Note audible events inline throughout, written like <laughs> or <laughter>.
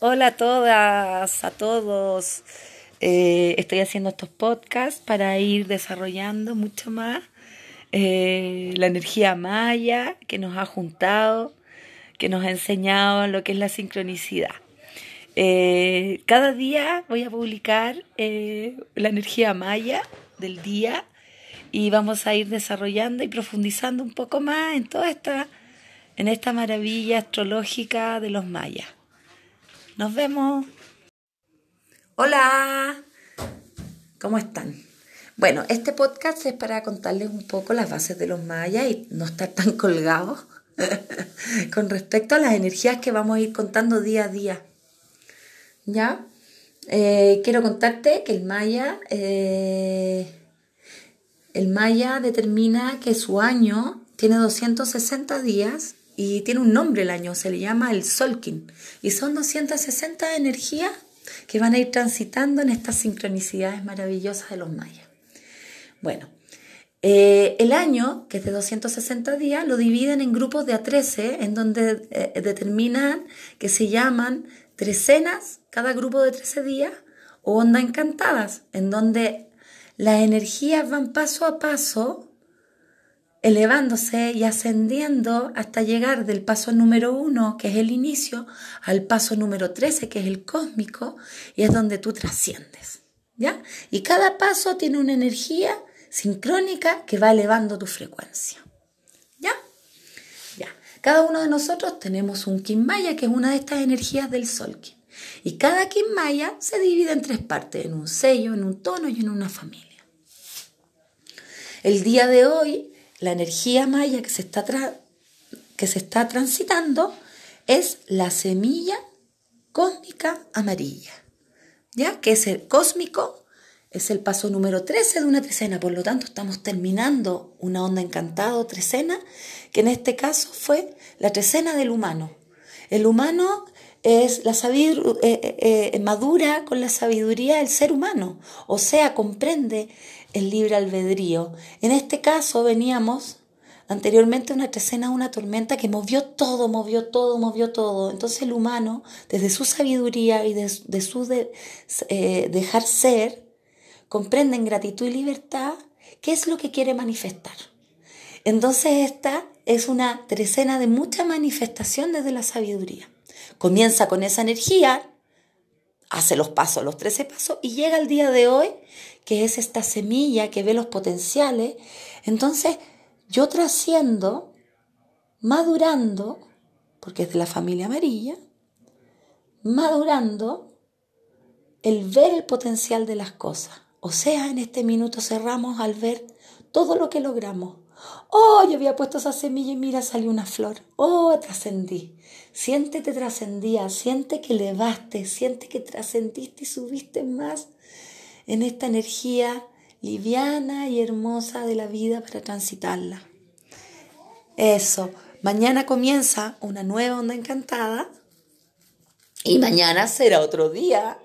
Hola a todas, a todos. Eh, estoy haciendo estos podcasts para ir desarrollando mucho más eh, la energía maya que nos ha juntado, que nos ha enseñado lo que es la sincronicidad. Eh, cada día voy a publicar la energía maya del día y vamos a ir desarrollando y profundizando un poco más en toda esta, en esta maravilla astrológica de los mayas. Nos vemos. Hola, ¿cómo están? Bueno, este podcast es para contarles un poco las bases de los mayas y no estar tan colgados <laughs> con respecto a las energías que vamos a ir contando día a día. ¿Ya? Eh, quiero contarte que el maya, eh, el maya determina que su año tiene 260 días y tiene un nombre el año, se le llama el Solkin. Y son 260 energías que van a ir transitando en estas sincronicidades maravillosas de los mayas. Bueno, eh, el año, que es de 260 días, lo dividen en grupos de a 13, en donde eh, determinan que se llaman trecenas, cada grupo de 13 días, o ondas encantadas, en donde las energías van paso a paso elevándose y ascendiendo hasta llegar del paso número uno, que es el inicio, al paso número trece, que es el cósmico, y es donde tú trasciendes. ¿Ya? Y cada paso tiene una energía sincrónica que va elevando tu frecuencia. ¿Ya? Ya. Cada uno de nosotros tenemos un Maya, que es una de estas energías del Sol. Y cada Maya se divide en tres partes, en un sello, en un tono y en una familia. El día de hoy la energía maya que se está, que se está transitando es la semilla cósmica amarilla, ¿ya? Que es el cósmico, es el paso número 13 de una trecena, por lo tanto estamos terminando una onda encantada o trecena, que en este caso fue la trecena del humano. El humano es la sabiduría, eh, eh, eh, madura con la sabiduría del ser humano, o sea, comprende el libre albedrío. En este caso veníamos anteriormente una escena, una tormenta que movió todo, movió todo, movió todo. Entonces el humano, desde su sabiduría y de, su eh, dejar ser, comprende en gratitud y libertad qué es lo que quiere manifestar. Entonces esta es una trecena de mucha manifestación desde la sabiduría. Comienza con esa energía, hace los pasos, los trece pasos, y llega el día de hoy que es esta semilla que ve los potenciales, entonces yo trasciendo, madurando, porque es de la familia amarilla, madurando el ver el potencial de las cosas. O sea, en este minuto cerramos al ver todo lo que logramos. Oh, yo había puesto esa semilla y mira, salió una flor. Oh, trascendí. Siéntete trascendía, siente que elevaste, siente que trascendiste y subiste más en esta energía liviana y hermosa de la vida para transitarla. Eso, mañana comienza una nueva onda encantada y mañana será otro día.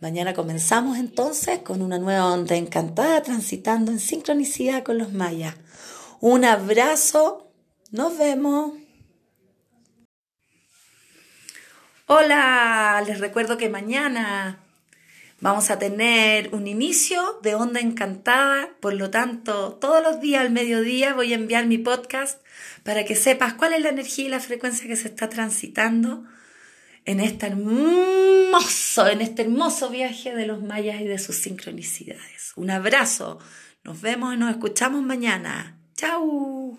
Mañana comenzamos entonces con una nueva onda encantada transitando en sincronicidad con los mayas. Un abrazo, nos vemos. Hola, les recuerdo que mañana Vamos a tener un inicio de onda encantada, por lo tanto, todos los días al mediodía voy a enviar mi podcast para que sepas cuál es la energía y la frecuencia que se está transitando en este hermoso, en este hermoso viaje de los mayas y de sus sincronicidades. Un abrazo, nos vemos y nos escuchamos mañana. ¡Chao!